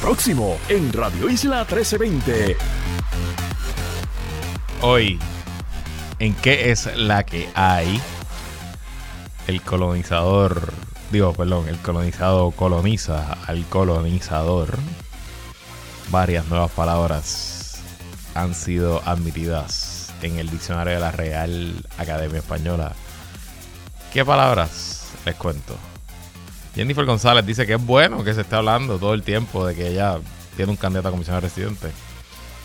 Próximo en Radio Isla 1320. Hoy, ¿en qué es la que hay? El colonizador, digo, perdón, el colonizado coloniza al colonizador. Varias nuevas palabras han sido admitidas en el diccionario de la Real Academia Española. ¿Qué palabras? Les cuento. Jennifer González dice que es bueno que se esté hablando todo el tiempo de que ella tiene un candidato a comisionado residente.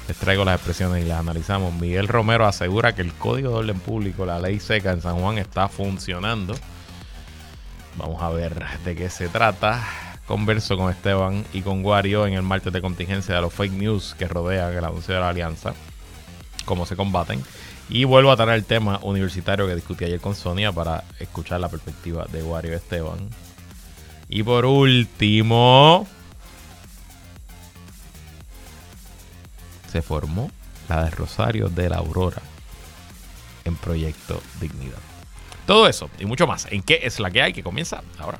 Les traigo las expresiones y las analizamos. Miguel Romero asegura que el Código de Orden Público, la ley seca en San Juan, está funcionando. Vamos a ver de qué se trata. Converso con Esteban y con Guario en el martes de contingencia de los fake news que rodean el anuncio de la alianza. Cómo se combaten. Y vuelvo a traer el tema universitario que discutí ayer con Sonia para escuchar la perspectiva de Guario Esteban. Y por último, se formó la de Rosario de la Aurora en Proyecto Dignidad. Todo eso y mucho más. ¿En qué es la que hay que comienza ahora?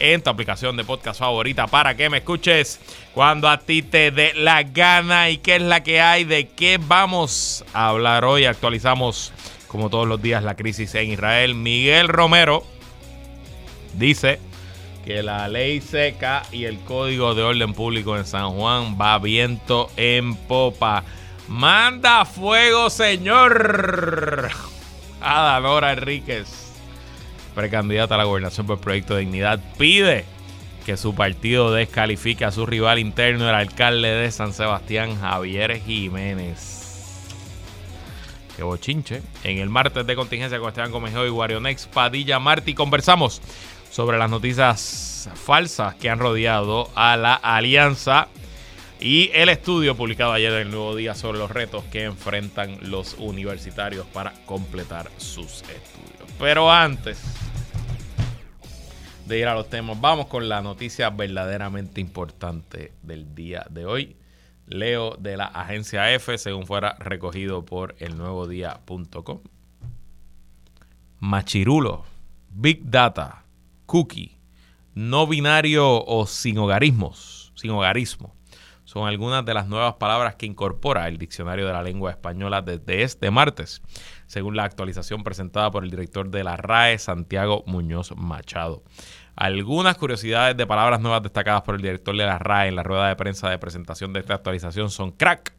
en tu aplicación de podcast favorita para que me escuches cuando a ti te dé la gana y qué es la que hay, de qué vamos a hablar hoy. Actualizamos como todos los días la crisis en Israel. Miguel Romero dice que la ley seca y el código de orden público en San Juan va viento en popa. Manda fuego, señor. Adanora Enríquez, precandidata a la gobernación por Proyecto de Dignidad, pide que su partido descalifique a su rival interno, el alcalde de San Sebastián, Javier Jiménez. Qué bochinche. En el martes de contingencia con Esteban Comejeo y Guarionex Padilla Martí conversamos sobre las noticias falsas que han rodeado a la alianza y el estudio publicado ayer en el Nuevo Día sobre los retos que enfrentan los universitarios para completar sus estudios. Pero antes de ir a los temas, vamos con la noticia verdaderamente importante del día de hoy. Leo de la agencia F, según fuera recogido por el elnuevodía.com. Machirulo, Big Data, Cookie, no binario o sin hogarismos, sin hogarismo son algunas de las nuevas palabras que incorpora el Diccionario de la Lengua Española desde este martes, según la actualización presentada por el director de la RAE, Santiago Muñoz Machado. Algunas curiosidades de palabras nuevas destacadas por el director de la RAE en la rueda de prensa de presentación de esta actualización son crack,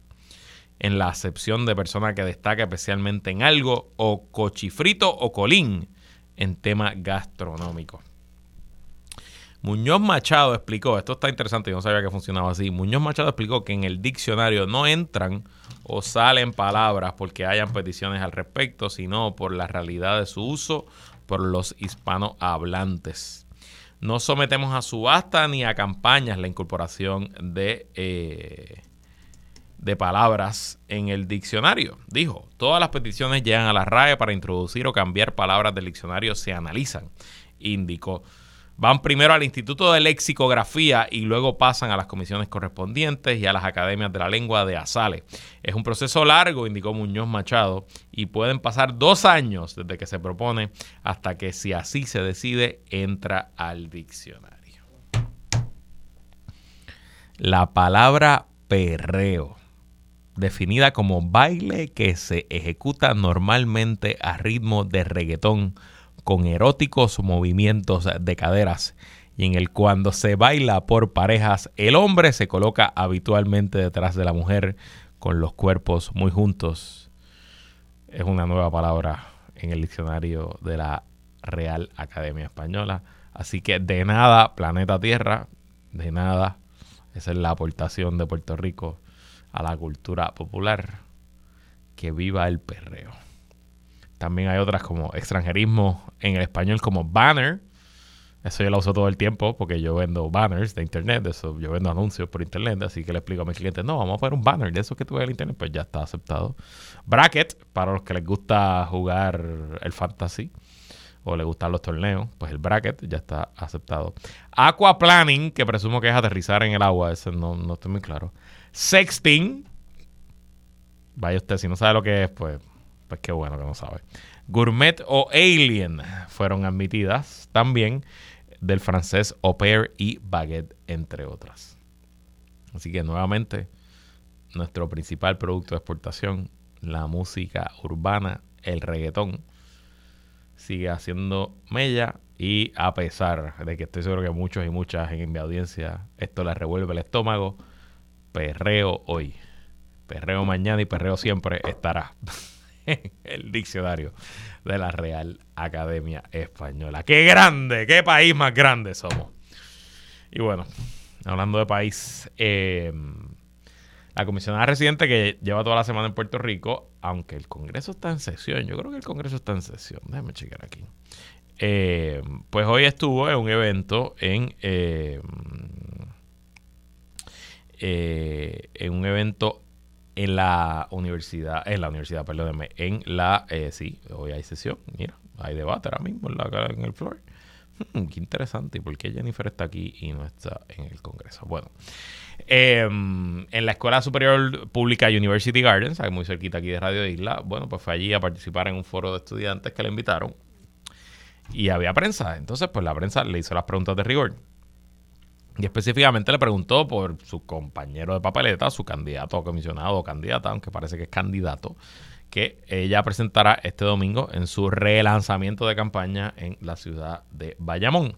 en la acepción de persona que destaca especialmente en algo, o cochifrito o colín en tema gastronómico. Muñoz Machado explicó, esto está interesante, yo no sabía que funcionaba así. Muñoz Machado explicó que en el diccionario no entran o salen palabras porque hayan peticiones al respecto, sino por la realidad de su uso por los hispanohablantes. No sometemos a subasta ni a campañas la incorporación de, eh, de palabras en el diccionario. Dijo, todas las peticiones llegan a la RAE para introducir o cambiar palabras del diccionario, se analizan, indicó van primero al Instituto de Lexicografía y luego pasan a las comisiones correspondientes y a las academias de la lengua de Asale. Es un proceso largo, indicó Muñoz Machado, y pueden pasar dos años desde que se propone hasta que, si así se decide, entra al diccionario. La palabra perreo, definida como baile que se ejecuta normalmente a ritmo de reggaetón, con eróticos movimientos de caderas y en el cuando se baila por parejas, el hombre se coloca habitualmente detrás de la mujer con los cuerpos muy juntos. Es una nueva palabra en el diccionario de la Real Academia Española. Así que de nada, planeta Tierra, de nada. Esa es la aportación de Puerto Rico a la cultura popular. Que viva el perreo. También hay otras como extranjerismo en el español como banner, eso yo lo uso todo el tiempo porque yo vendo banners de internet, eso yo vendo anuncios por internet, así que le explico a mis clientes, no, vamos a poner un banner de eso que tú ves en internet, pues ya está aceptado. Bracket, para los que les gusta jugar el fantasy o les gustan los torneos, pues el bracket ya está aceptado. Aquaplaning, que presumo que es aterrizar en el agua, eso no, no estoy muy claro. Sexting, vaya usted, si no sabe lo que es, pues, pues qué bueno que no sabe. Gourmet o Alien fueron admitidas también del francés au pair y baguette, entre otras. Así que nuevamente, nuestro principal producto de exportación, la música urbana, el reggaetón, sigue haciendo mella y a pesar de que estoy seguro que muchos y muchas en mi audiencia esto les revuelve el estómago, perreo hoy, perreo mañana y perreo siempre estará el diccionario de la Real Academia Española. ¡Qué grande! ¡Qué país más grande somos! Y bueno, hablando de país, eh, la comisionada residente que lleva toda la semana en Puerto Rico, aunque el Congreso está en sesión, yo creo que el Congreso está en sesión, déjame checar aquí. Eh, pues hoy estuvo en un evento en, eh, en un evento en la universidad, en la universidad, perdóneme, en la, eh, sí, hoy hay sesión, mira, hay debate ahora mismo en el floor. Hmm, qué interesante, ¿y por qué Jennifer está aquí y no está en el Congreso? Bueno, em, en la Escuela Superior Pública University Gardens, muy cerquita aquí de Radio Isla, bueno, pues fue allí a participar en un foro de estudiantes que le invitaron y había prensa. Entonces, pues la prensa le hizo las preguntas de rigor. Y específicamente le preguntó por su compañero de papeleta, su candidato o comisionado o candidata, aunque parece que es candidato, que ella presentará este domingo en su relanzamiento de campaña en la ciudad de Bayamón.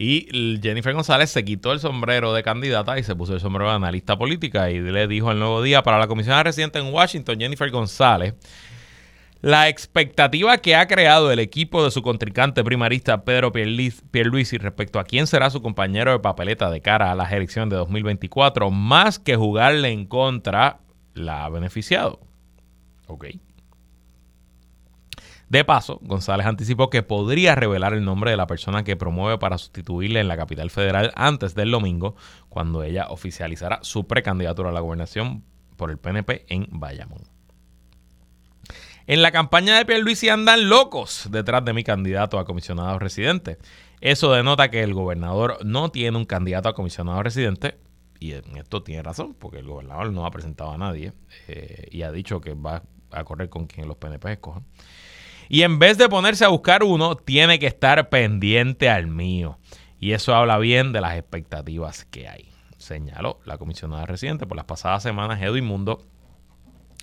Y Jennifer González se quitó el sombrero de candidata y se puso el sombrero de analista política y le dijo al nuevo día para la comisión residente en Washington, Jennifer González, la expectativa que ha creado el equipo de su contrincante primarista Pedro Pierluisi respecto a quién será su compañero de papeleta de cara a las elecciones de 2024, más que jugarle en contra, la ha beneficiado. Ok. De paso, González anticipó que podría revelar el nombre de la persona que promueve para sustituirle en la capital federal antes del domingo, cuando ella oficializará su precandidatura a la gobernación por el PNP en Bayamón. En la campaña de Pierluisi andan locos detrás de mi candidato a comisionado residente. Eso denota que el gobernador no tiene un candidato a comisionado residente. Y en esto tiene razón, porque el gobernador no ha presentado a nadie eh, y ha dicho que va a correr con quien los PNP escojan. Y en vez de ponerse a buscar uno, tiene que estar pendiente al mío. Y eso habla bien de las expectativas que hay, señaló la comisionada residente. Por las pasadas semanas, Edwin Mundo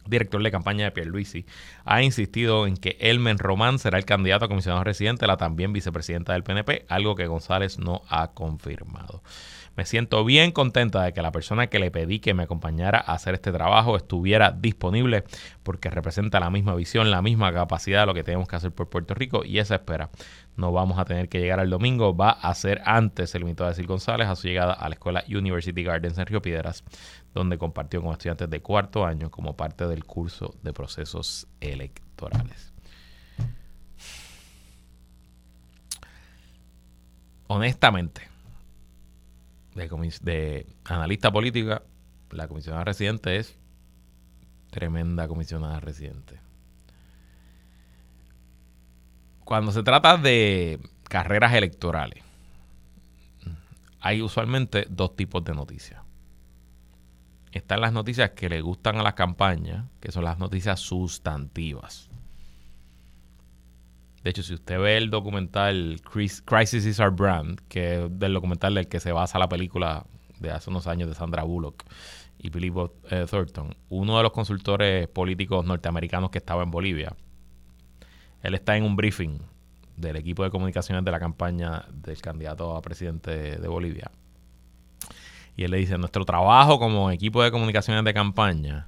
director de campaña de Pierluisi, ha insistido en que Elmen Román será el candidato a comisionado residente, la también vicepresidenta del PNP, algo que González no ha confirmado. Me siento bien contenta de que la persona que le pedí que me acompañara a hacer este trabajo estuviera disponible porque representa la misma visión, la misma capacidad de lo que tenemos que hacer por Puerto Rico y esa espera no vamos a tener que llegar al domingo, va a ser antes, se limitó a decir González, a su llegada a la escuela University Gardens en Río Piedras, donde compartió con estudiantes de cuarto año como parte del curso de procesos electorales. Honestamente, de, analista política, la comisionada residente es tremenda comisionada residente. Cuando se trata de carreras electorales, hay usualmente dos tipos de noticias. Están las noticias que le gustan a las campañas, que son las noticias sustantivas. De hecho, si usted ve el documental Crisis is Our Brand, que es del documental del que se basa la película de hace unos años de Sandra Bullock y Billy Bob eh, Thornton, uno de los consultores políticos norteamericanos que estaba en Bolivia, él está en un briefing del equipo de comunicaciones de la campaña del candidato a presidente de Bolivia. Y él le dice, nuestro trabajo como equipo de comunicaciones de campaña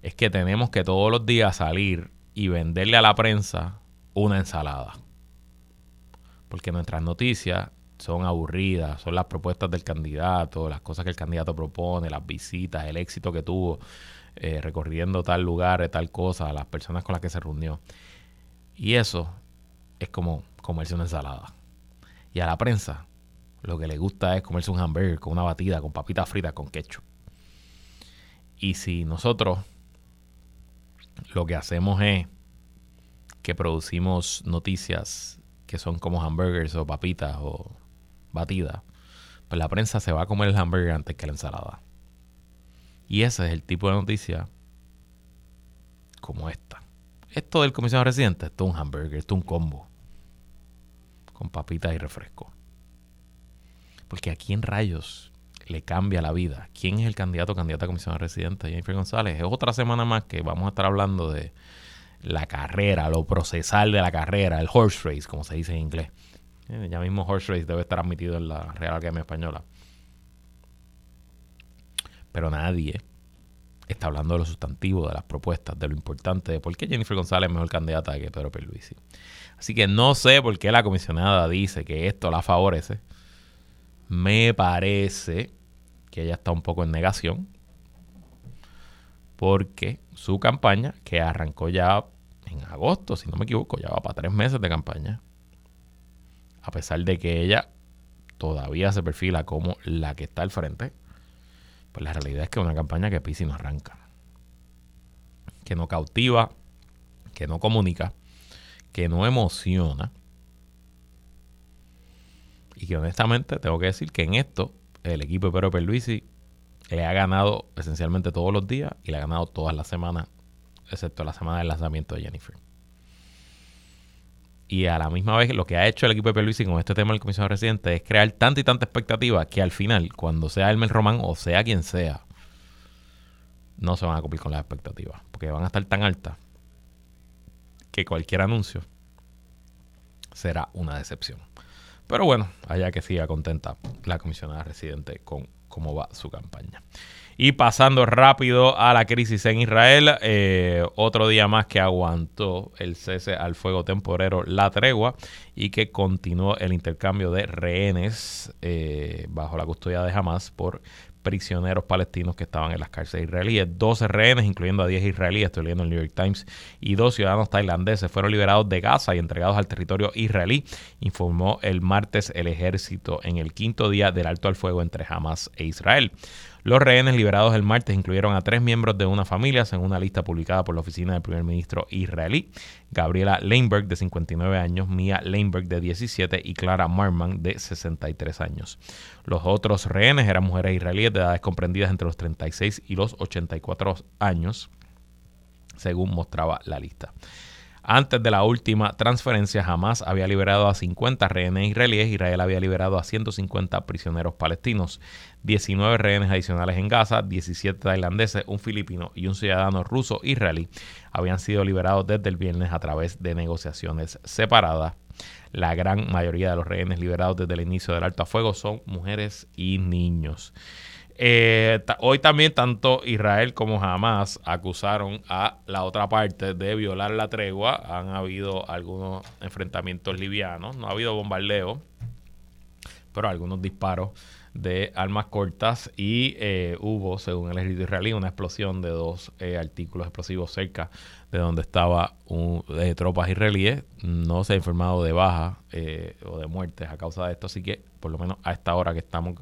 es que tenemos que todos los días salir y venderle a la prensa una ensalada. Porque nuestras noticias son aburridas, son las propuestas del candidato, las cosas que el candidato propone, las visitas, el éxito que tuvo eh, recorriendo tal lugar, tal cosa, las personas con las que se reunió. Y eso es como comerse una ensalada. Y a la prensa lo que le gusta es comerse un hamburger con una batida, con papitas fritas, con ketchup. Y si nosotros lo que hacemos es que producimos noticias que son como hamburgers o papitas o batidas, pues la prensa se va a comer el hamburger antes que la ensalada. Y ese es el tipo de noticia como esta. Esto del comisionado residente, esto es un hamburger, esto es un combo. Con papitas y refresco. Porque aquí en rayos le cambia la vida. ¿Quién es el candidato o candidata a comisionado residente? Jennifer González. Es otra semana más que vamos a estar hablando de la carrera, lo procesal de la carrera, el horse race, como se dice en inglés. Eh, ya mismo horse race debe estar admitido en la Real Academia Española. Pero nadie está hablando de lo sustantivo, de las propuestas, de lo importante, de por qué Jennifer González es mejor candidata que Pedro Pierluisi. Así que no sé por qué la comisionada dice que esto la favorece. Me parece que ella está un poco en negación porque su campaña, que arrancó ya en agosto, si no me equivoco, ya va para tres meses de campaña, a pesar de que ella todavía se perfila como la que está al frente, pues la realidad es que es una campaña que pisa y no arranca. Que no cautiva, que no comunica, que no emociona. Y que honestamente tengo que decir que en esto el equipo de Pedro Perluisi le ha ganado esencialmente todos los días y le ha ganado todas las semanas, excepto la semana del lanzamiento de Jennifer. Y a la misma vez, lo que ha hecho el equipo de Pierluisi con este tema del comisionado residente es crear tanta y tanta expectativa que al final, cuando sea Elmer Román o sea quien sea, no se van a cumplir con las expectativas. Porque van a estar tan altas que cualquier anuncio será una decepción. Pero bueno, allá que siga contenta la comisionada residente con cómo va su campaña. Y pasando rápido a la crisis en Israel, eh, otro día más que aguantó el cese al fuego temporero, la tregua, y que continuó el intercambio de rehenes eh, bajo la custodia de Hamas por prisioneros palestinos que estaban en las cárceles israelíes. 12 rehenes, incluyendo a 10 israelíes, estoy leyendo el New York Times, y dos ciudadanos tailandeses fueron liberados de Gaza y entregados al territorio israelí, informó el martes el ejército en el quinto día del alto al fuego entre Hamas e Israel. Los rehenes liberados el martes incluyeron a tres miembros de una familia, según una lista publicada por la oficina del primer ministro israelí, Gabriela Leinberg, de 59 años, Mia Leinberg, de 17, y Clara Marman, de 63 años. Los otros rehenes eran mujeres israelíes de edades comprendidas entre los 36 y los 84 años, según mostraba la lista. Antes de la última transferencia, Hamas había liberado a 50 rehenes israelíes. Israel había liberado a 150 prisioneros palestinos. 19 rehenes adicionales en Gaza, 17 tailandeses, un filipino y un ciudadano ruso israelí habían sido liberados desde el viernes a través de negociaciones separadas. La gran mayoría de los rehenes liberados desde el inicio del alto a fuego son mujeres y niños. Eh, hoy también tanto Israel como Hamas acusaron a la otra parte de violar la tregua. Han habido algunos enfrentamientos livianos, no ha habido bombardeo, pero algunos disparos de armas cortas y eh, hubo, según el ejército israelí, una explosión de dos eh, artículos explosivos cerca de donde estaba un, de tropas israelíes. No se ha informado de bajas o de muertes a causa de esto, así que por lo menos a esta hora que estamos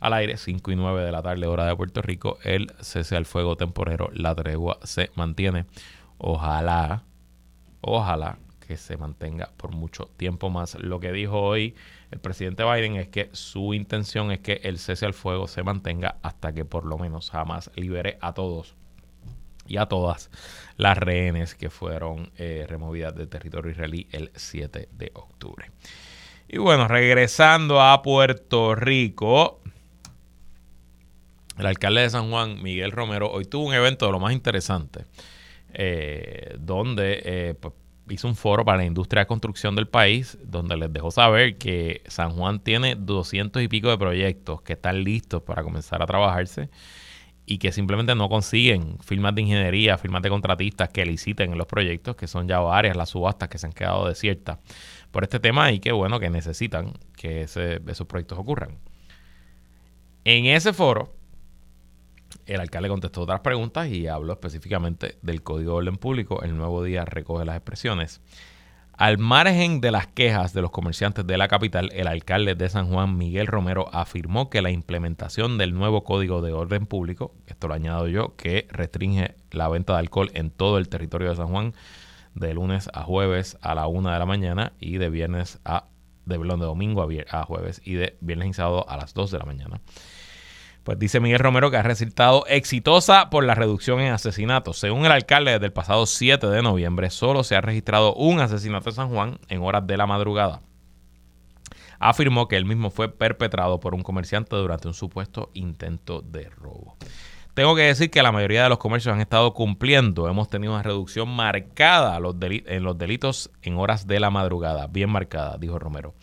al aire, 5 y 9 de la tarde, hora de Puerto Rico. El cese al fuego temporero, la tregua se mantiene. Ojalá, ojalá que se mantenga por mucho tiempo más. Lo que dijo hoy el presidente Biden es que su intención es que el cese al fuego se mantenga hasta que por lo menos jamás libere a todos y a todas las rehenes que fueron eh, removidas del territorio israelí el 7 de octubre. Y bueno, regresando a Puerto Rico, el alcalde de San Juan, Miguel Romero, hoy tuvo un evento de lo más interesante, eh, donde eh, pues, hizo un foro para la industria de construcción del país donde les dejó saber que San Juan tiene 200 y pico de proyectos que están listos para comenzar a trabajarse y que simplemente no consiguen firmas de ingeniería, firmas de contratistas que liciten en los proyectos, que son ya varias las subastas que se han quedado desiertas por este tema y que bueno, que necesitan que esos proyectos ocurran. En ese foro, el alcalde contestó otras preguntas y habló específicamente del Código de Orden Público. El nuevo día recoge las expresiones. Al margen de las quejas de los comerciantes de la capital, el alcalde de San Juan, Miguel Romero, afirmó que la implementación del nuevo Código de Orden Público, esto lo añado yo, que restringe la venta de alcohol en todo el territorio de San Juan de lunes a jueves a la una de la mañana y de viernes a de, de domingo a, jueves y de viernes y sábado a las 2 de la mañana. Pues dice Miguel Romero que ha resultado exitosa por la reducción en asesinatos. Según el alcalde, desde el pasado 7 de noviembre solo se ha registrado un asesinato en San Juan en horas de la madrugada. Afirmó que el mismo fue perpetrado por un comerciante durante un supuesto intento de robo. Tengo que decir que la mayoría de los comercios han estado cumpliendo. Hemos tenido una reducción marcada en los delitos en horas de la madrugada. Bien marcada, dijo Romero.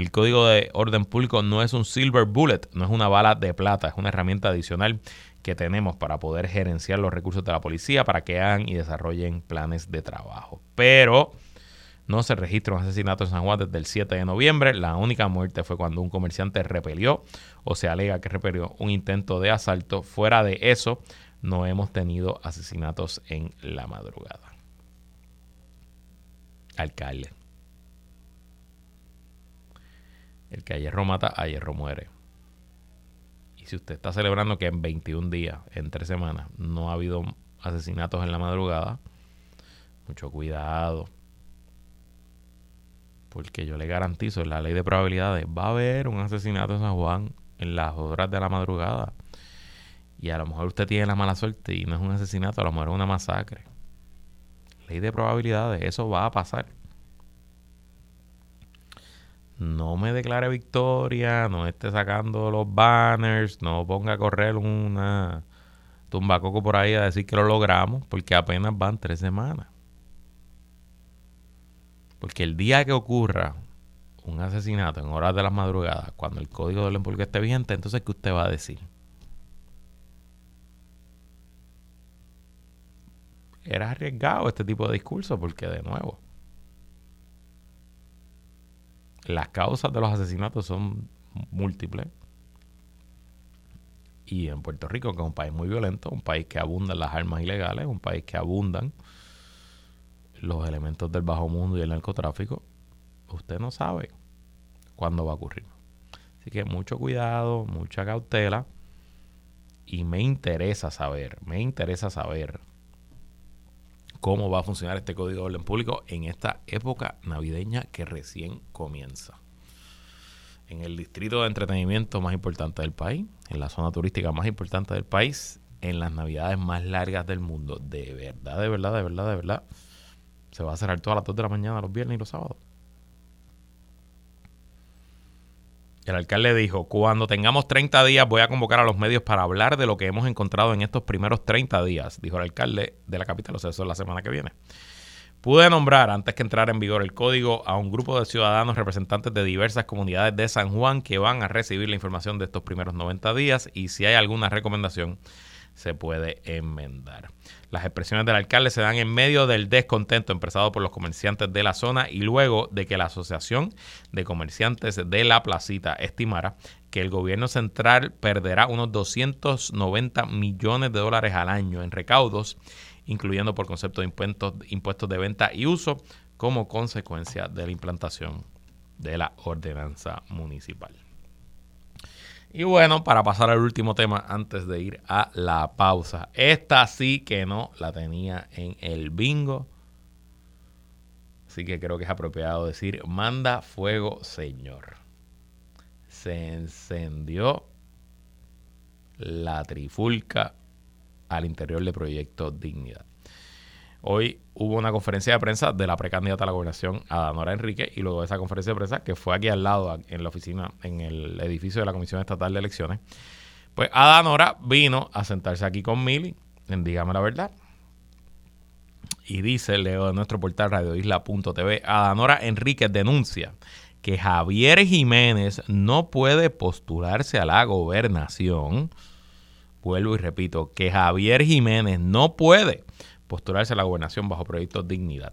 El código de orden público no es un silver bullet, no es una bala de plata, es una herramienta adicional que tenemos para poder gerenciar los recursos de la policía para que hagan y desarrollen planes de trabajo. Pero no se registra un asesinato en San Juan desde el 7 de noviembre. La única muerte fue cuando un comerciante repelió o se alega que repelió un intento de asalto. Fuera de eso, no hemos tenido asesinatos en la madrugada. Alcalde. El que a hierro mata, a hierro muere. Y si usted está celebrando que en 21 días, en 3 semanas, no ha habido asesinatos en la madrugada, mucho cuidado. Porque yo le garantizo, la ley de probabilidades, va a haber un asesinato en San Juan en las horas de la madrugada. Y a lo mejor usted tiene la mala suerte y no es un asesinato, a lo mejor es una masacre. Ley de probabilidades, eso va a pasar no me declare victoria, no esté sacando los banners, no ponga a correr una tumbacoco por ahí a decir que lo logramos, porque apenas van tres semanas. Porque el día que ocurra un asesinato en horas de las madrugadas, cuando el código del empulque esté vigente, entonces ¿qué usted va a decir? Era arriesgado este tipo de discurso porque de nuevo las causas de los asesinatos son múltiples. Y en Puerto Rico, que es un país muy violento, un país que abundan las armas ilegales, un país que abundan los elementos del bajo mundo y el narcotráfico, usted no sabe cuándo va a ocurrir. Así que mucho cuidado, mucha cautela. Y me interesa saber, me interesa saber cómo va a funcionar este código de orden público en esta época navideña que recién comienza. En el distrito de entretenimiento más importante del país, en la zona turística más importante del país, en las navidades más largas del mundo. De verdad, de verdad, de verdad, de verdad. Se va a cerrar todas las 2 de la mañana los viernes y los sábados. El alcalde dijo, cuando tengamos 30 días voy a convocar a los medios para hablar de lo que hemos encontrado en estos primeros 30 días, dijo el alcalde de la capital, o sea, eso es la semana que viene. Pude nombrar, antes que entrar en vigor el código, a un grupo de ciudadanos representantes de diversas comunidades de San Juan que van a recibir la información de estos primeros 90 días y si hay alguna recomendación se puede enmendar. Las expresiones del alcalde se dan en medio del descontento expresado por los comerciantes de la zona y luego de que la Asociación de Comerciantes de la Placita estimara que el gobierno central perderá unos 290 millones de dólares al año en recaudos, incluyendo por concepto de impuestos, impuestos de venta y uso, como consecuencia de la implantación de la ordenanza municipal. Y bueno, para pasar al último tema antes de ir a la pausa. Esta sí que no la tenía en el bingo. Así que creo que es apropiado decir, manda fuego, Señor. Se encendió la trifulca al interior del proyecto Dignidad. Hoy hubo una conferencia de prensa de la precandidata a la gobernación, Adanora Enrique, y luego de esa conferencia de prensa, que fue aquí al lado, en la oficina, en el edificio de la Comisión Estatal de Elecciones, pues Adanora vino a sentarse aquí con Mili, en Dígame la Verdad. y dice, leo de nuestro portal radioisla.tv, Adanora Enríquez denuncia que Javier Jiménez no puede postularse a la gobernación. Vuelvo y repito, que Javier Jiménez no puede postularse a la gobernación bajo proyecto Dignidad.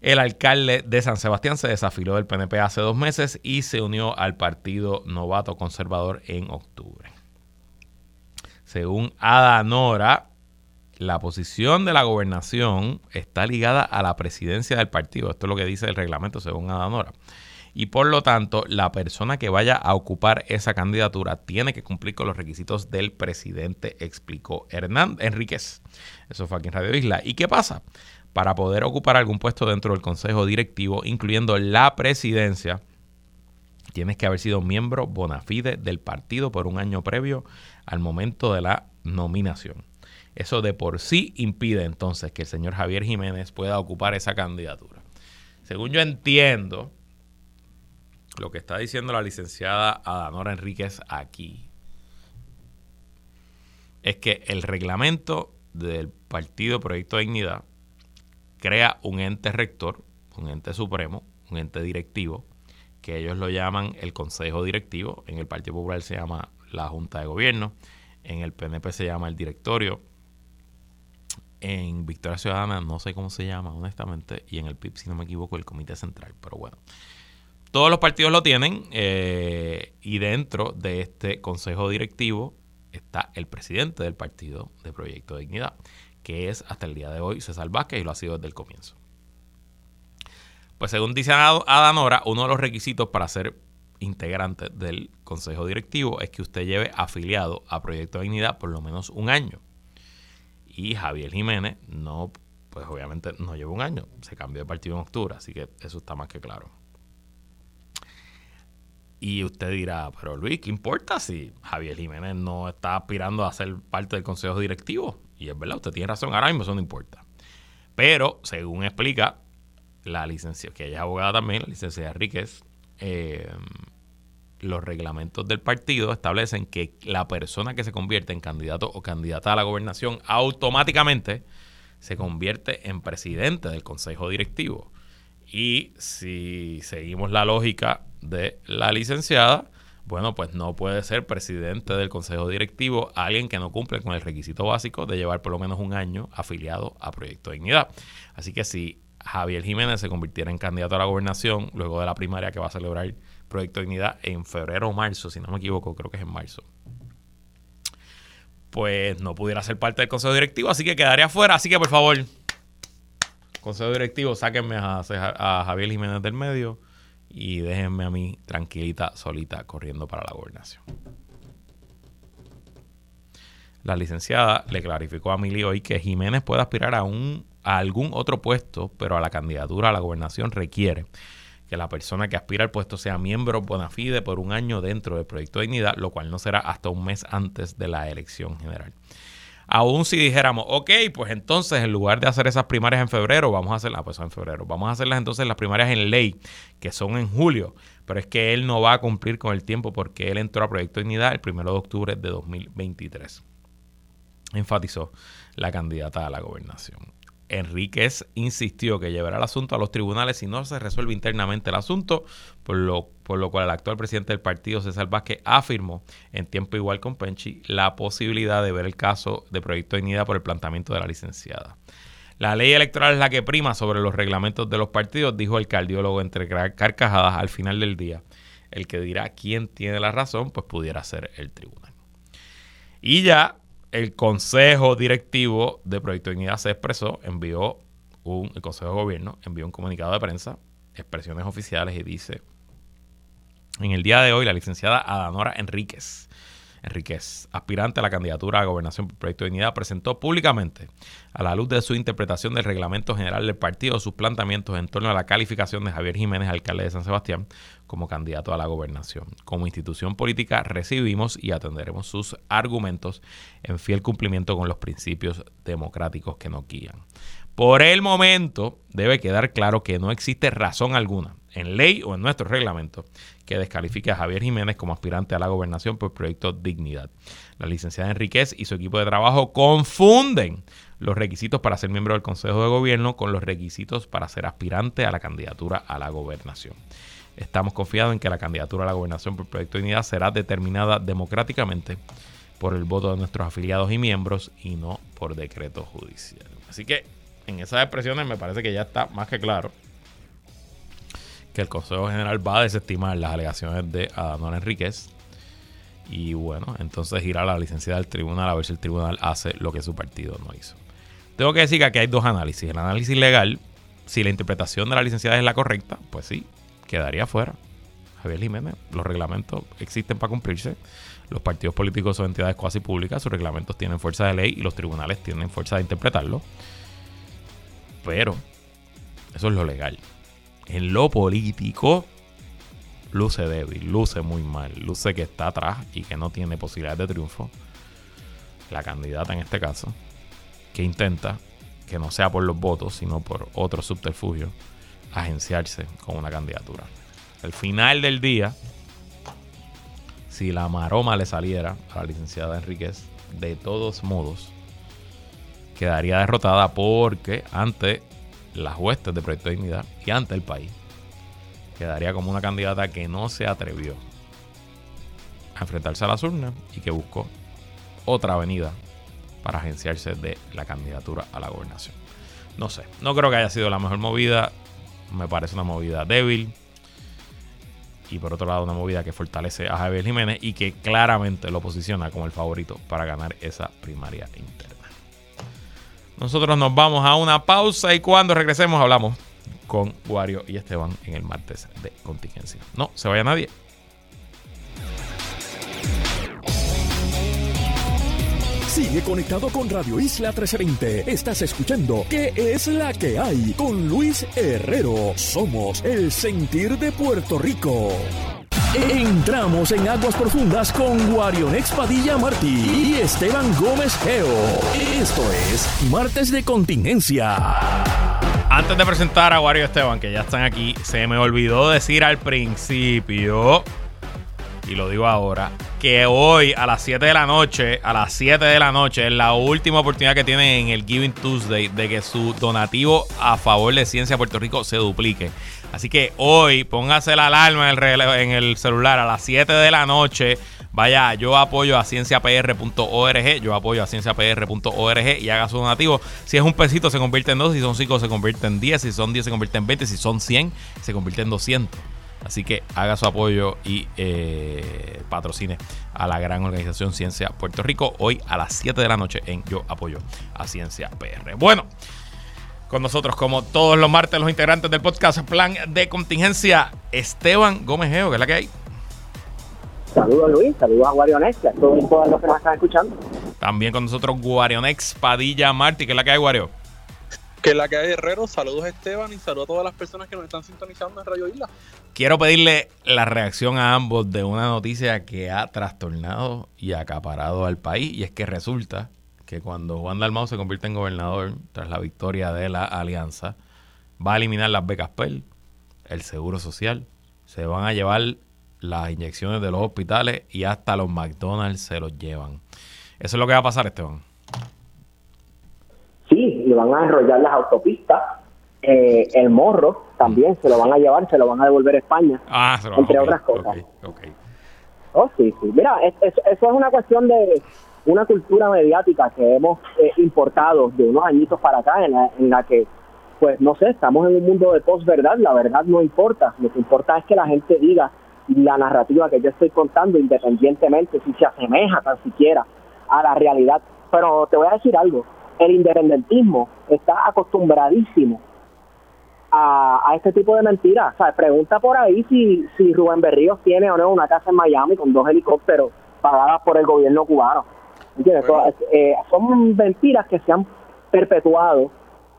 El alcalde de San Sebastián se desafiló del PNP hace dos meses y se unió al partido novato conservador en octubre. Según Ada Nora, la posición de la gobernación está ligada a la presidencia del partido. Esto es lo que dice el reglamento según Ada Nora. Y por lo tanto, la persona que vaya a ocupar esa candidatura tiene que cumplir con los requisitos del presidente, explicó Hernán Enríquez. Eso fue aquí en Radio Isla. ¿Y qué pasa? para poder ocupar algún puesto dentro del consejo directivo, incluyendo la presidencia, tienes que haber sido miembro bona fide del partido por un año previo al momento de la nominación. Eso de por sí impide entonces que el señor Javier Jiménez pueda ocupar esa candidatura. Según yo entiendo, lo que está diciendo la licenciada Adanora Enríquez aquí es que el reglamento del Partido Proyecto de Dignidad crea un ente rector, un ente supremo, un ente directivo, que ellos lo llaman el Consejo Directivo, en el Partido Popular se llama la Junta de Gobierno, en el PNP se llama el Directorio, en Victoria Ciudadana no sé cómo se llama, honestamente, y en el PIB, si no me equivoco, el Comité Central, pero bueno. Todos los partidos lo tienen eh, y dentro de este consejo directivo está el presidente del partido de Proyecto Dignidad que es hasta el día de hoy César Vázquez y lo ha sido desde el comienzo. Pues según dice Adanora, uno de los requisitos para ser integrante del consejo directivo es que usted lleve afiliado a Proyecto de Dignidad por lo menos un año. Y Javier Jiménez no, pues obviamente no lleva un año, se cambió de partido en octubre, así que eso está más que claro. Y usted dirá, pero Luis, ¿qué importa si Javier Jiménez no está aspirando a ser parte del consejo directivo? Y es verdad, usted tiene razón, ahora mismo eso no importa. Pero, según explica la licencia, que ella es abogada también, la licenciada Enríquez, eh, los reglamentos del partido establecen que la persona que se convierte en candidato o candidata a la gobernación automáticamente se convierte en presidente del consejo directivo. Y si seguimos la lógica de la licenciada, bueno, pues no puede ser presidente del consejo directivo alguien que no cumple con el requisito básico de llevar por lo menos un año afiliado a Proyecto Dignidad. Así que si Javier Jiménez se convirtiera en candidato a la gobernación luego de la primaria que va a celebrar Proyecto Dignidad en febrero o marzo, si no me equivoco, creo que es en marzo, pues no pudiera ser parte del consejo directivo, así que quedaría fuera. Así que por favor, consejo directivo, sáquenme a, a Javier Jiménez del medio y déjenme a mí tranquilita, solita, corriendo para la gobernación. La licenciada le clarificó a Mili hoy que Jiménez puede aspirar a, un, a algún otro puesto, pero a la candidatura a la gobernación requiere que la persona que aspira al puesto sea miembro bona fide por un año dentro del proyecto de dignidad, lo cual no será hasta un mes antes de la elección general. Aún si dijéramos, ok, pues entonces en lugar de hacer esas primarias en febrero, vamos a hacerlas, pues en febrero, vamos a hacerlas entonces las primarias en ley, que son en julio, pero es que él no va a cumplir con el tiempo porque él entró a Proyecto Dignidad el 1 de octubre de 2023. Enfatizó la candidata a la gobernación. Enríquez insistió que llevará el asunto a los tribunales si no se resuelve internamente el asunto, por lo, por lo cual el actual presidente del partido, César Vázquez, afirmó en tiempo igual con Penchi la posibilidad de ver el caso de proyecto de dignidad por el planteamiento de la licenciada. La ley electoral es la que prima sobre los reglamentos de los partidos, dijo el cardiólogo entre carcajadas al final del día. El que dirá quién tiene la razón, pues pudiera ser el tribunal. Y ya el consejo directivo de Proyecto de Dignidad se expresó, envió un, el consejo de gobierno envió un comunicado de prensa, expresiones oficiales y dice, en el día de hoy la licenciada Adanora Enríquez Enríquez, aspirante a la candidatura a gobernación por Proyecto de Dignidad, presentó públicamente, a la luz de su interpretación del reglamento general del partido, sus planteamientos en torno a la calificación de Javier Jiménez, alcalde de San Sebastián, como candidato a la gobernación. Como institución política recibimos y atenderemos sus argumentos en fiel cumplimiento con los principios democráticos que nos guían. Por el momento, debe quedar claro que no existe razón alguna en ley o en nuestro reglamento que descalifique a Javier Jiménez como aspirante a la gobernación por proyecto Dignidad. La licenciada Enríquez y su equipo de trabajo confunden los requisitos para ser miembro del Consejo de Gobierno con los requisitos para ser aspirante a la candidatura a la gobernación. Estamos confiados en que la candidatura a la gobernación por Proyecto de Unidad será determinada democráticamente por el voto de nuestros afiliados y miembros y no por decreto judicial. Así que en esas expresiones me parece que ya está más que claro que el Consejo General va a desestimar las alegaciones de Adán Enríquez y bueno, entonces ir a la licencia del tribunal a ver si el tribunal hace lo que su partido no hizo. Tengo que decir que aquí hay dos análisis. El análisis legal, si la interpretación de la licenciada es la correcta, pues sí, quedaría fuera. Javier Jiménez, los reglamentos existen para cumplirse. Los partidos políticos son entidades cuasi públicas, sus reglamentos tienen fuerza de ley y los tribunales tienen fuerza de interpretarlo. Pero eso es lo legal. En lo político, luce débil, luce muy mal, luce que está atrás y que no tiene posibilidades de triunfo. La candidata en este caso, que intenta, que no sea por los votos, sino por otro subterfugio, agenciarse con una candidatura. Al final del día, si la maroma le saliera a la licenciada Enríquez, de todos modos, quedaría derrotada porque ante las huestes de Proyecto de Dignidad y ante el país quedaría como una candidata que no se atrevió a enfrentarse a las urnas y que buscó otra avenida para agenciarse de la candidatura a la gobernación. No sé, no creo que haya sido la mejor movida, me parece una movida débil y por otro lado una movida que fortalece a Javier Jiménez y que claramente lo posiciona como el favorito para ganar esa primaria interna. Nosotros nos vamos a una pausa y cuando regresemos hablamos con Wario y Esteban en el martes de contingencia. No se vaya nadie. Sigue conectado con Radio Isla 1320. Estás escuchando ¿Qué es la que hay? Con Luis Herrero. Somos el sentir de Puerto Rico. Entramos en aguas profundas con Guarionex Padilla Martí y Esteban Gómez Geo. Esto es Martes de Contingencia. Antes de presentar a Wario Esteban, que ya están aquí, se me olvidó decir al principio, y lo digo ahora, que hoy a las 7 de la noche, a las 7 de la noche, es la última oportunidad que tienen en el Giving Tuesday de que su donativo a favor de Ciencia Puerto Rico se duplique. Así que hoy póngase la alarma en el, en el celular a las 7 de la noche Vaya, yo apoyo a cienciapr.org, yo apoyo a cienciapr.org y haga su donativo. Si es un pesito se convierte en dos, si son cinco se convierte en 10, si son 10 se convierte en 20, si son 100 se convierte en 200. Así que haga su apoyo y eh, patrocine a la gran organización Ciencia Puerto Rico hoy a las 7 de la noche en Yo Apoyo a Ciencia PR. Bueno, con nosotros como todos los martes los integrantes del podcast Plan de Contingencia, Esteban Gómez Geo, que es la que hay. Saludos Luis, saludos a Guarionex, a todos, los que nos están escuchando. También con nosotros Guarionex Padilla Martí, que es la que hay, Guario. Que la que hay, Herrero. Saludos Esteban y saludos a todas las personas que nos están sintonizando en Radio Isla. Quiero pedirle la reacción a ambos de una noticia que ha trastornado y acaparado al país. Y es que resulta que cuando Juan Dalmau se convierte en gobernador tras la victoria de la alianza, va a eliminar las becas PEL, el seguro social, se van a llevar las inyecciones de los hospitales y hasta los McDonald's se los llevan. Eso es lo que va a pasar, Esteban. Y van a enrollar las autopistas. Eh, el morro también se lo van a llevar, se lo van a devolver a España. Ah, se lo entre otras cosas. Oh, sí, sí. Mira, eso es una cuestión de una cultura mediática que hemos eh, importado de unos añitos para acá, en la, en la que, pues no sé, estamos en un mundo de posverdad, la verdad no importa. Lo que importa es que la gente diga la narrativa que yo estoy contando, independientemente si se asemeja tan siquiera a la realidad. Pero te voy a decir algo, el independentismo está acostumbradísimo a, este tipo de mentiras. O sea, pregunta por ahí si, si Rubén Berríos tiene o no una casa en Miami con dos helicópteros pagadas por el gobierno cubano. ¿Entiendes? Eh, son mentiras que se han perpetuado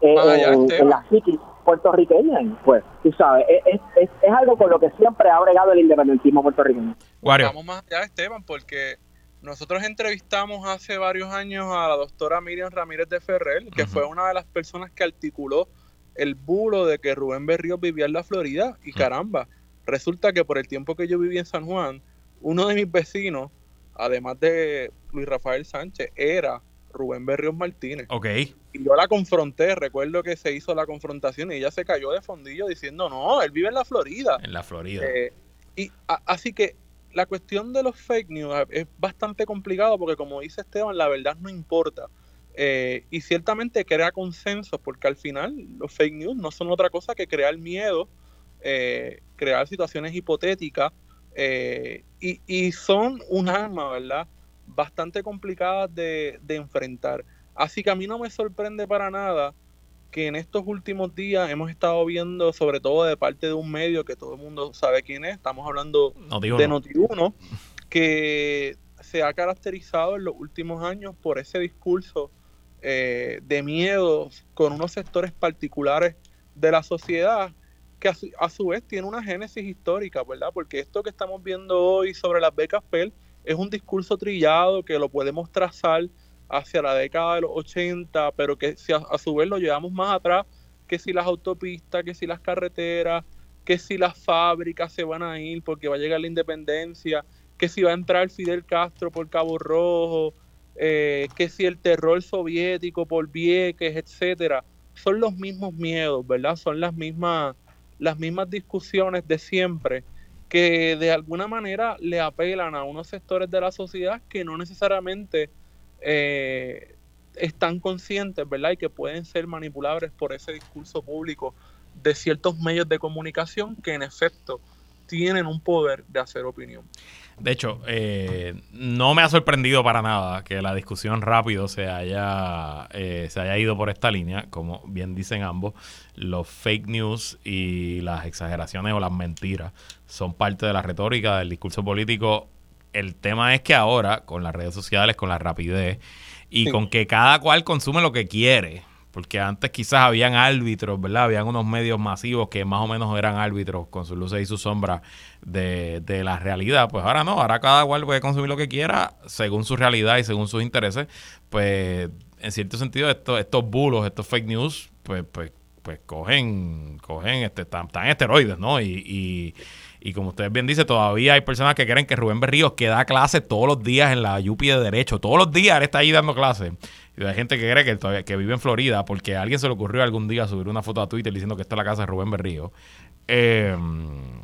en, la psiquis puertorriqueña. Pues, tú sabes, es, es, es, algo con lo que siempre ha bregado el independentismo puertorriqueño. Vamos más allá, Esteban, porque nosotros entrevistamos hace varios años a la doctora Miriam Ramírez de Ferrer, que fue una de las personas que articuló el bulo de que Rubén Berrío vivía en la Florida. Y caramba, resulta que por el tiempo que yo viví en San Juan, uno de mis vecinos, además de Luis Rafael Sánchez, era Rubén Berrios Martínez. Ok. Y yo la confronté, recuerdo que se hizo la confrontación y ella se cayó de fondillo diciendo, no, él vive en la Florida. En la Florida. Eh, y así que la cuestión de los fake news es bastante complicado porque como dice Esteban, la verdad no importa. Eh, y ciertamente crea consenso porque al final los fake news no son otra cosa que crear miedo, eh, crear situaciones hipotéticas y, y, son un arma, ¿verdad? bastante complicadas de, enfrentar. Así que a mí no me sorprende para nada que en estos últimos días hemos estado viendo, sobre todo de parte de un medio que todo el mundo sabe quién es, estamos hablando de Noti1, que se ha caracterizado en los últimos años por ese discurso eh, de miedo con unos sectores particulares de la sociedad que a su, a su, vez tiene una génesis histórica, ¿verdad? Porque esto que estamos viendo hoy sobre las becas PEL es un discurso trillado que lo podemos trazar hacia la década de los 80, pero que si a, su vez lo llevamos más atrás, que si las autopistas, que si las carreteras, que si las fábricas se van a ir porque va a llegar la independencia, que si va a entrar Fidel Castro por Cabo Rojo, eh, que si el terror soviético por Vieques, etcétera, son los mismos miedos, ¿verdad? Son las mismas, las mismas discusiones de siempre que de alguna manera le apelan a unos sectores de la sociedad que no necesariamente eh, están conscientes, ¿verdad? Y que pueden ser manipulables por ese discurso público de ciertos medios de comunicación que en efecto tienen un poder de hacer opinión. De hecho, eh, no me ha sorprendido para nada que la discusión rápido se haya, eh, se haya ido por esta línea, como bien dicen ambos, los fake news y las exageraciones o las mentiras son parte de la retórica del discurso político. El tema es que ahora, con las redes sociales, con la rapidez y con que cada cual consume lo que quiere, porque antes quizás habían árbitros, ¿verdad? Habían unos medios masivos que más o menos eran árbitros con sus luces y sus sombras de, la realidad. Pues ahora no, ahora cada cual puede consumir lo que quiera según su realidad y según sus intereses. Pues en cierto sentido estos, estos bulos, estos fake news, pues, pues, pues cogen, cogen, este, están, están esteroides, ¿no? y, y como ustedes bien dicen, todavía hay personas que creen que Rubén Berríos que da clases todos los días en la UPI de Derecho. Todos los días él está ahí dando clases. Y hay gente que cree que, todavía, que vive en Florida porque a alguien se le ocurrió algún día subir una foto a Twitter diciendo que esta es la casa de Rubén Berrío. Em,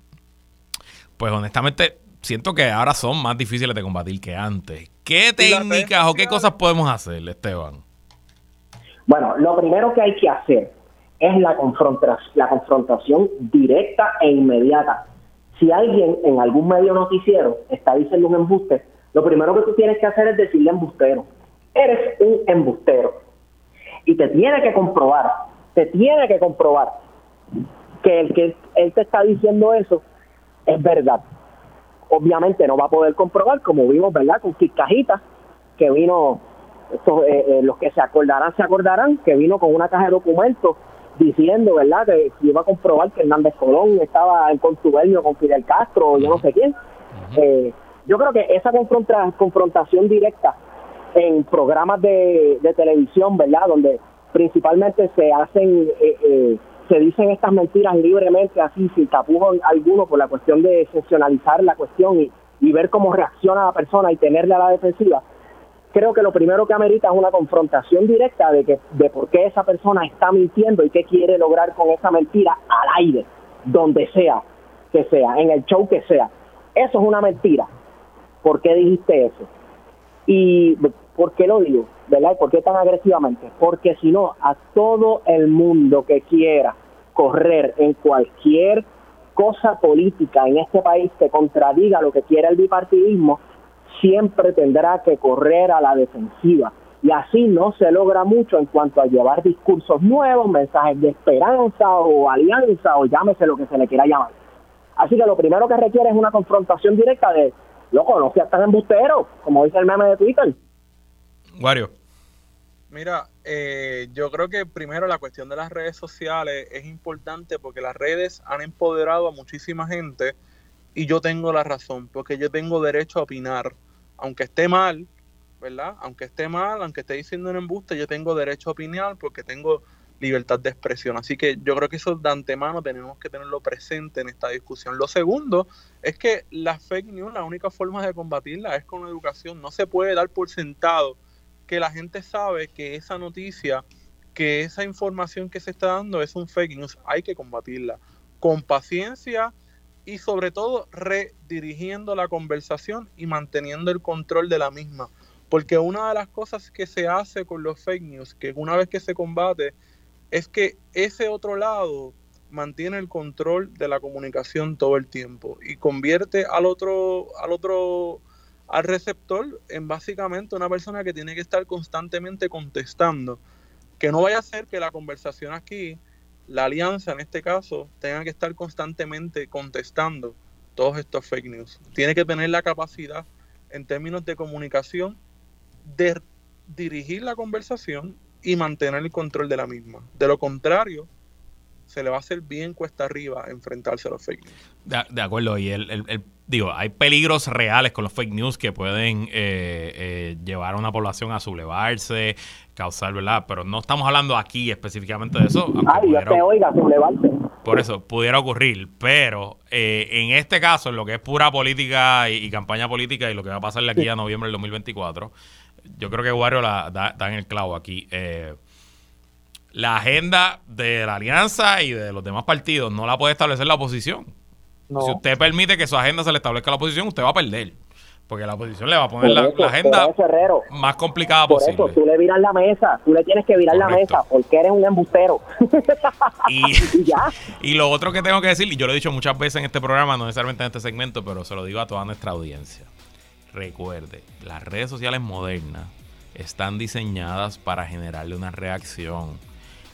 pues honestamente, siento que ahora son más difíciles de combatir que antes. ¿Qué técnicas o qué cosas podemos hacer, Esteban? Bueno, lo primero que hay que hacer es la, la confrontación directa e inmediata. Si alguien en algún medio noticiero está diciendo un embuste, lo primero que tú tienes que hacer es decirle embustero eres un embustero. Y te tiene que comprobar, te tiene que comprobar que el que él te está diciendo eso es verdad. Obviamente no va a poder comprobar, como vimos, ¿verdad? Con Cajita, que vino, eh, eh, los que se acordarán, se acordarán, que vino con una caja de documentos diciendo, ¿verdad?, que iba a comprobar que Hernández Colón estaba en contubernio con Fidel Castro o yo no sé quién. Eh, yo creo que esa confrontación directa en programas de, televisión, ¿verdad? Donde principalmente se hacen, eh, eh, se dicen estas mentiras libremente, así, sin tapujo alguno, por la cuestión de excepcionalizar la cuestión y, ver cómo reacciona la persona y tenerle a la defensiva. Creo que lo primero que amerita es una confrontación directa de, que, de por qué esa persona está mintiendo y qué quiere lograr con esa mentira al aire, donde sea que sea, en el show que sea. Eso es una mentira. ¿Por qué dijiste eso? Y ¿Por qué lo digo? ¿Verdad? ¿Y por qué tan agresivamente? Porque si no, a todo el mundo que quiera correr en cualquier cosa política en este país que contradiga lo que quiere el bipartidismo, siempre tendrá que correr a la defensiva. Y así no se logra mucho en cuanto a llevar discursos nuevos, mensajes de esperanza o alianza o llámese lo que se le quiera llamar. Así que lo primero que requiere es una confrontación directa de, loco, no seas tan embustero, como dice el meme de Twitter. Wario. Mira, eh, yo creo que primero la cuestión de las redes sociales es importante porque las redes han empoderado a muchísima gente y yo tengo la razón, porque yo tengo derecho a opinar, aunque esté mal, ¿verdad? Aunque esté mal, aunque esté diciendo un embuste, yo tengo derecho a opinar porque tengo libertad de expresión. Así que yo creo que eso de antemano tenemos que tenerlo presente en esta discusión. Lo segundo es que la fake news, la única forma de combatirla es con educación. No se puede dar por sentado que la gente sabe que esa noticia, que esa información que se está dando es un fake news, hay que combatirla con paciencia y sobre todo redirigiendo la conversación y manteniendo el control de la misma. Porque una de las cosas que se hace con los fake news, que una vez que se combate, es que ese otro lado mantiene el control de la comunicación todo el tiempo y convierte al otro, al otro, al receptor en básicamente una persona que tiene que estar constantemente contestando. Que no vaya a ser que la conversación aquí, la alianza en este caso, tenga que estar constantemente contestando todos estos fake news. Tiene que tener la capacidad en términos de comunicación de dirigir la conversación y mantener el control de la misma. De lo contrario, se le va a hacer bien cuesta arriba enfrentarse a los fake news. De, acuerdo, y el, digo, hay peligros reales con los fake news que pueden eh, eh, llevar a una población a sublevarse, causar, ¿verdad? Pero no estamos hablando aquí específicamente de eso. Ay, te oiga, sublevarse. Por eso, pudiera ocurrir, pero eh, en este caso, en lo que es pura política y, campaña política y lo que va a pasar de aquí a noviembre del 2024, yo creo que Wario la da, da en el clavo aquí. Eh, la agenda de la alianza y de los demás partidos no la puede establecer la oposición. Si usted permite que su agenda se le establezca a la oposición, usted va a perder. Porque la oposición le va a poner la, agenda más complicada por posible. Eso, tú le viras la mesa, tú le tienes que virar la mesa porque eres un embustero. Y, y lo otro que tengo que decir, y yo lo he dicho muchas veces en este programa, no necesariamente en este segmento, pero se lo digo a toda nuestra audiencia. Recuerde, las redes sociales modernas están diseñadas para generarle una reacción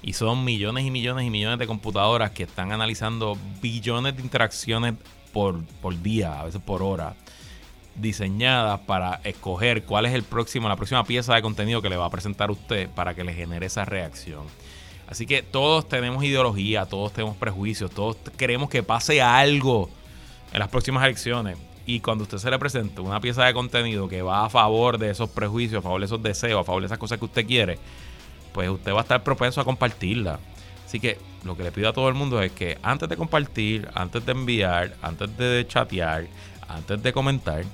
y son millones y millones y millones de computadoras que están analizando billones de interacciones por, por día, a veces por hora, diseñadas para escoger cuál es el próximo, la próxima pieza de contenido que le va a presentar usted para que le genere esa reacción. Así que todos tenemos ideología, todos tenemos prejuicios, todos queremos que pase algo en las próximas elecciones. Y cuando usted se le presente una pieza de contenido que va a favor de esos prejuicios, a favor de esos deseos, a favor de esas cosas que usted quiere, pues usted va a estar propenso a compartirla. Así que lo que le pido a todo el mundo es que antes de compartir, antes de enviar, antes de chatear, antes de comentar,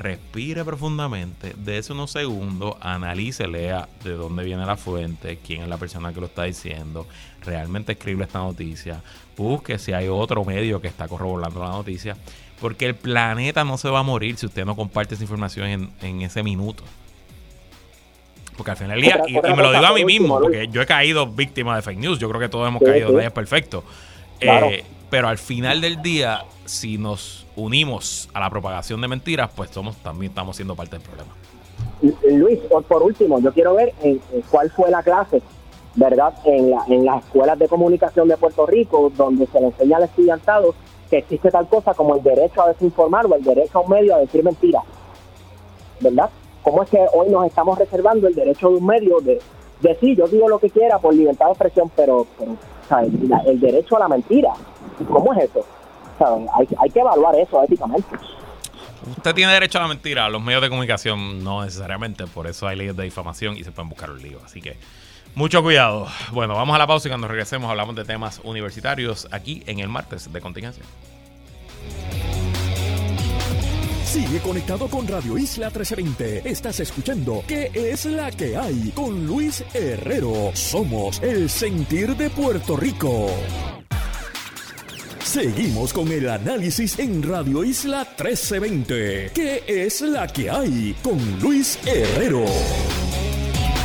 respire profundamente, dése unos segundos, analice, lea de dónde viene la fuente, quién es la persona que lo está diciendo, realmente escribe esta noticia, busque si hay otro medio que está corroborando la noticia, porque el planeta no se va a morir si usted no comparte esa información en, en ese minuto. Porque al final del día, y, me lo digo a mí mismo, porque yo he caído víctima de fake news, yo creo que todos hemos caído de ellas perfecto. Eh, pero al final del día, si nos unimos a la propagación de mentiras, pues somos también estamos siendo parte del problema. Luis, por último, yo quiero ver en, cuál fue la clase, ¿verdad? En, la, en las escuelas de comunicación de Puerto Rico, donde se le enseña al estudiantado que existe tal cosa como el derecho a desinformar o el derecho a un medio a decir mentiras, ¿verdad? ¿Cómo es que hoy nos estamos reservando el derecho de un medio de decir, yo digo lo que quiera por libertad de expresión, pero, el derecho a la mentira, ¿cómo es eso? Hay, hay que evaluar eso éticamente. Usted tiene derecho a la mentira, los medios de comunicación no necesariamente, por eso hay leyes de difamación y se pueden buscar un lío. Así que mucho cuidado. Bueno, vamos a la pausa y cuando regresemos hablamos de temas universitarios aquí en el martes de contingencia. Sigue conectado con Radio Isla 1320. Estás escuchando ¿Qué es la que hay? Con Luis Herrero. Somos el sentir de Puerto Rico. Seguimos con el análisis en Radio Isla 1320. ¿Qué es la que hay? Con Luis Herrero.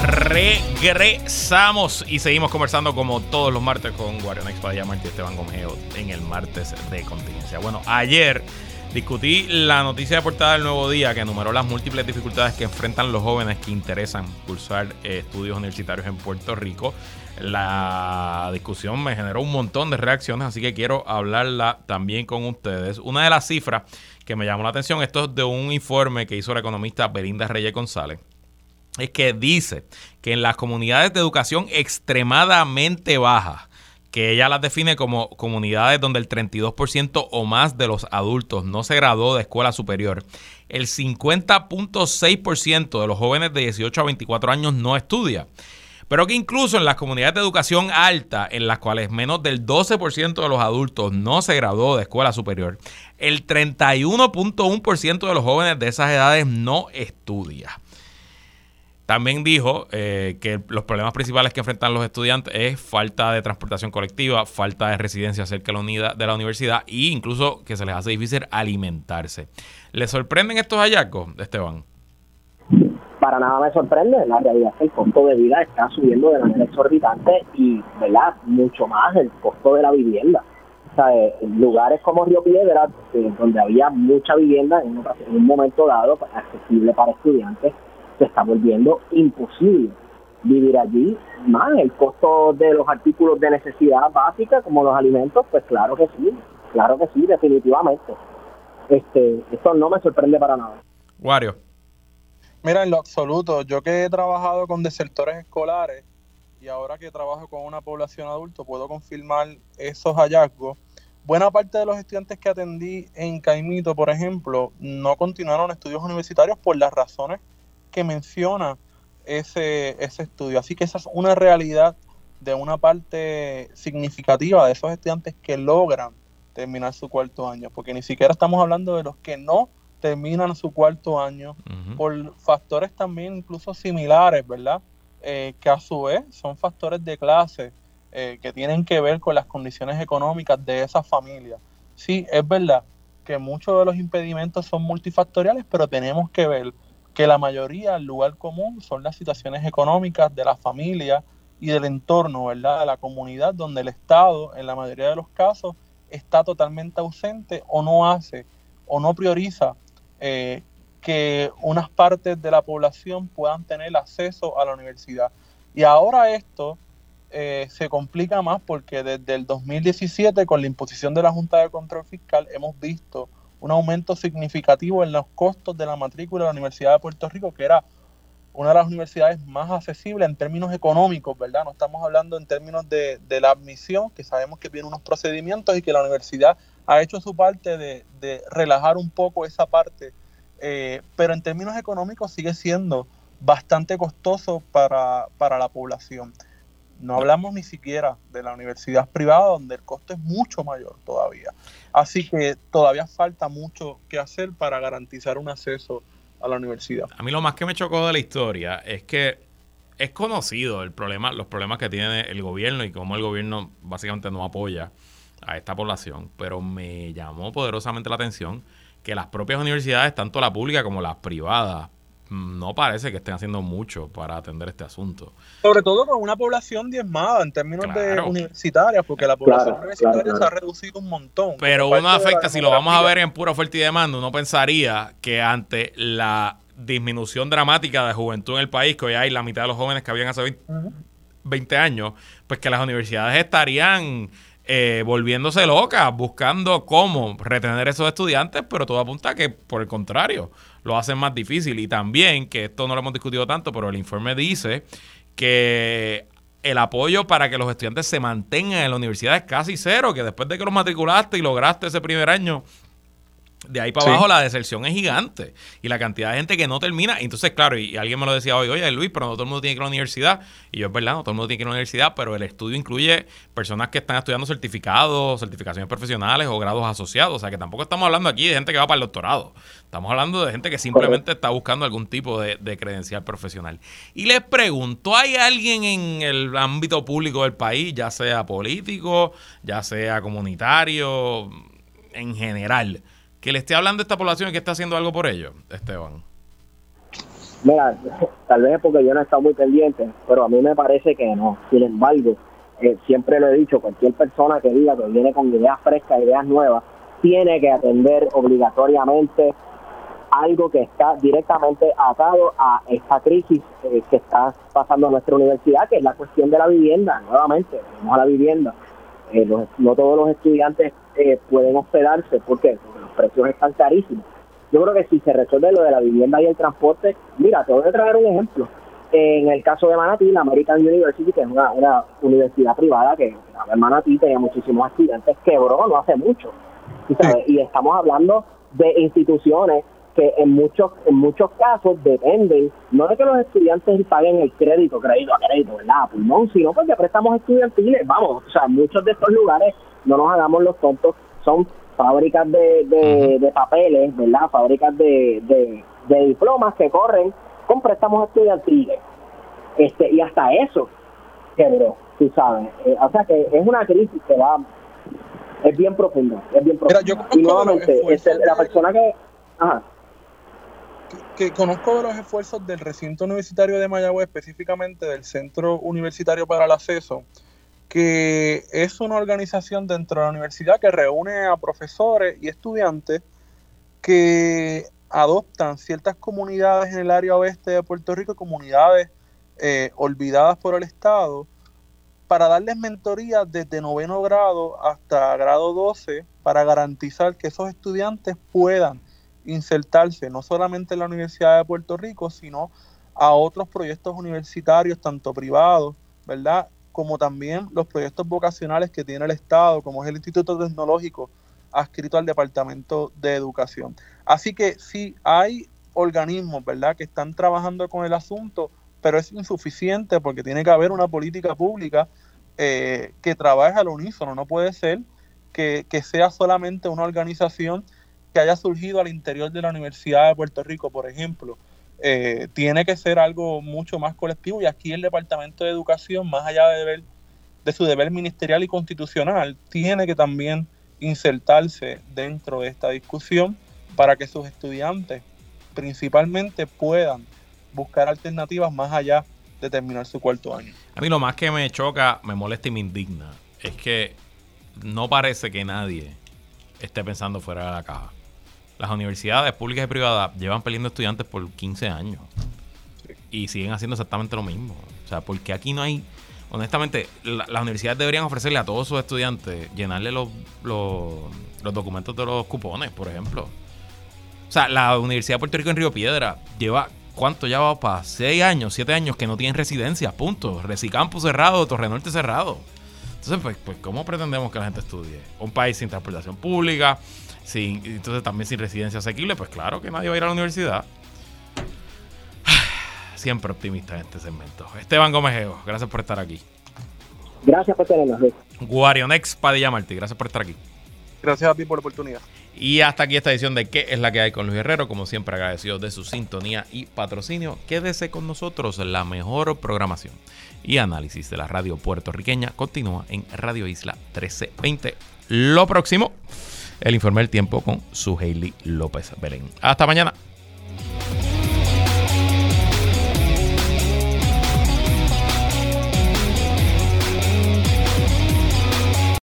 Regresamos y seguimos conversando como todos los martes con Guarionex Padilla y Esteban Gomeo en el martes de contingencia. Bueno, ayer Discutí la noticia de portada del Nuevo Día que enumeró las múltiples dificultades que enfrentan los jóvenes que interesan cursar eh, estudios universitarios en Puerto Rico. La discusión me generó un montón de reacciones, así que quiero hablarla también con ustedes. Una de las cifras que me llamó la atención, esto es de un informe que hizo la economista Belinda Reyes González, es que dice que en las comunidades de educación extremadamente bajas, que ella las define como comunidades donde el 32% o más de los adultos no se graduó de escuela superior. El 50.6% de los jóvenes de 18 a 24 años no estudia. Pero que incluso en las comunidades de educación alta, en las cuales menos del 12% de los adultos no se graduó de escuela superior, el 31.1% de los jóvenes de esas edades no estudia. También dijo eh, que los problemas principales que enfrentan los estudiantes es falta de transportación colectiva, falta de residencia cerca de la universidad e incluso que se les hace difícil alimentarse. ¿Le sorprenden estos hallazgos, Esteban? Para nada me sorprende, la realidad es que el costo de vida está subiendo de manera exorbitante y, ¿verdad?, mucho más el costo de la vivienda. O sea, eh, lugares como Río Piedra, eh, donde había mucha vivienda en un momento dado accesible para estudiantes, se está volviendo imposible vivir allí. Más el costo de los artículos de necesidad básica, como los alimentos, pues claro que sí, claro que sí, definitivamente. Este, esto no me sorprende para nada. Wario. Mira, en lo absoluto, yo que he trabajado con desertores escolares y ahora que trabajo con una población adulta, puedo confirmar esos hallazgos. Buena parte de los estudiantes que atendí en Caimito, por ejemplo, no continuaron estudios universitarios por las razones que menciona ese, ese estudio. Así que esa es una realidad de una parte significativa de esos estudiantes que logran terminar su cuarto año, porque ni siquiera estamos hablando de los que no terminan su cuarto año por factores también incluso similares, ¿verdad? Eh, que a su vez son factores de clase eh, que tienen que ver con las condiciones económicas de esa familia. Sí, es verdad que muchos de los impedimentos son multifactoriales, pero tenemos que ver que la mayoría, el lugar común, son las situaciones económicas de la familia y del entorno, ¿verdad? De la comunidad donde el Estado, en la mayoría de los casos, está totalmente ausente o no hace o no prioriza eh, que unas partes de la población puedan tener acceso a la universidad. Y ahora esto eh, se complica más porque desde el 2017, con la imposición de la Junta de Control Fiscal, hemos visto un aumento significativo en los costos de la matrícula de la Universidad de Puerto Rico, que era una de las universidades más accesibles en términos económicos, ¿verdad? No estamos hablando en términos de, la admisión, que sabemos que vienen unos procedimientos y que la universidad ha hecho su parte de, relajar un poco esa parte, eh, pero en términos económicos sigue siendo bastante costoso para, para la población. No hablamos ni siquiera de la universidad privada, donde el costo es mucho mayor todavía. Así que todavía falta mucho que hacer para garantizar un acceso a la universidad. A mí lo más que me chocó de la historia es que es conocido el problema, los problemas que tiene el gobierno y cómo el gobierno básicamente no apoya a esta población, pero me llamó poderosamente la atención que las propias universidades, tanto la pública como las privadas, no parece que estén haciendo mucho para atender este asunto. Sobre todo con una población diezmada en términos de universitarias, porque la población universitaria se ha reducido un montón. Pero uno afecta, si lo vamos a ver en pura oferta y demanda, uno pensaría que ante la disminución dramática de juventud en el país, que hoy hay la mitad de los jóvenes que habían hace 20, años, pues que las universidades estarían eh, volviéndose locas, buscando cómo retener esos estudiantes, pero todo apunta a que, por el contrario, lo hacen más difícil. Y también, que esto no lo hemos discutido tanto, pero el informe dice que el apoyo para que los estudiantes se mantengan en la universidad es casi cero, que después de que los matriculaste y lograste ese primer año de ahí para abajo la deserción es gigante y la cantidad de gente que no termina. Entonces, claro, y, alguien me lo decía hoy, oye Luis, pero no todo el mundo tiene que ir a la universidad. Y yo es verdad, no todo el mundo tiene que ir a la universidad, pero el estudio incluye personas que están estudiando certificados, certificaciones profesionales o grados asociados. O sea que tampoco estamos hablando aquí de gente que va para el doctorado. Estamos hablando de gente que simplemente está buscando algún tipo de, de credencial profesional. Y les pregunto, ¿hay alguien en el ámbito público del país, ya sea político, ya sea comunitario, en general? Que le esté hablando a esta población y que está haciendo algo por ello, Esteban? Mira, tal vez porque yo no he estado muy pendiente, pero a mí me parece que no. Sin embargo, eh, siempre lo he dicho, cualquier persona que diga que viene con ideas frescas, ideas nuevas, tiene que atender obligatoriamente algo que está directamente atado a esta crisis eh, que está pasando en nuestra universidad, que es la cuestión de la vivienda, nuevamente, vamos a la vivienda. Eh, no todos los estudiantes pueden hospedarse, ¿por qué? Precios están carísimos. Yo creo que si se resuelve lo de la vivienda y el transporte, mira, te voy a traer un ejemplo. En el caso de Manatí, la American University, que es una, universidad privada que en Manatí tenía muchísimos estudiantes, quebró no hace mucho. Y estamos hablando de instituciones que en muchos en muchos casos dependen no de que los estudiantes paguen el crédito, crédito a crédito, ¿verdad? no, sino porque préstamos estudiantiles, vamos, o sea, muchos de estos lugares, no nos hagamos los tontos, son fábricas de, de, papeles, ¿verdad? Fábricas de, de, diplomas que corren con préstamos estudiantiles. Este, y hasta eso quebró, tú sabes. Eh, o sea que es una crisis que va, es bien profunda, es bien profunda. y nuevamente, este, la persona que... Ajá que conozco de los esfuerzos del recinto universitario de Mayagüez, específicamente del Centro Universitario para el Acceso, que es una organización dentro de la universidad que reúne a profesores y estudiantes que adoptan ciertas comunidades en el área oeste de Puerto Rico, comunidades eh, olvidadas por el Estado, para darles mentoría desde noveno grado hasta grado 12 para garantizar que esos estudiantes puedan insertarse no solamente en la Universidad de Puerto Rico, sino a otros proyectos universitarios, tanto privados, ¿verdad? Como también los proyectos vocacionales que tiene el Estado, como es el Instituto Tecnológico adscrito al Departamento de Educación. Así que sí hay organismos, ¿verdad?, que están trabajando con el asunto, pero es insuficiente porque tiene que haber una política pública eh, que trabaje al unísono. No puede ser que, que sea solamente una organización que haya surgido al interior de la Universidad de Puerto Rico, por ejemplo, eh, tiene que ser algo mucho más colectivo y aquí el Departamento de Educación, más allá de, de su deber ministerial y constitucional, tiene que también insertarse dentro de esta discusión para que sus estudiantes principalmente puedan buscar alternativas más allá de terminar su cuarto año. A mí lo más que me choca, me molesta y me indigna es que no parece que nadie esté pensando fuera de la caja. Las universidades públicas y privadas llevan peleando estudiantes por 15 años. Y siguen haciendo exactamente lo mismo. O sea, porque aquí no hay... Honestamente, las universidades deberían ofrecerle a todos sus estudiantes llenarle los, los, documentos de los cupones, por ejemplo. O sea, la Universidad de Puerto Rico en Río Piedra lleva ¿cuánto ya va para? Seis años, siete años que no tienen residencia, punto. Recicampo cerrado, Torre Norte cerrado. Entonces, pues, pues, ¿cómo pretendemos que la gente estudie? Un país sin transportación pública, sin, entonces también sin residencia asequible, pues claro que nadie va a ir a la universidad. Siempre optimista en este segmento. Esteban Gómez gracias por estar aquí. Gracias por tenernos. Guarionex Padilla Martí, gracias por estar aquí. Gracias a ti por la oportunidad. Y hasta aquí esta edición de ¿Qué es la que hay con Luis Herrero? Como siempre agradecido de su sintonía y patrocinio. Quédese con nosotros, la mejor programación y análisis de la radio puertorriqueña continúa en Radio Isla 1320. Lo próximo el informe del tiempo con su Hailey López Belén. Hasta mañana.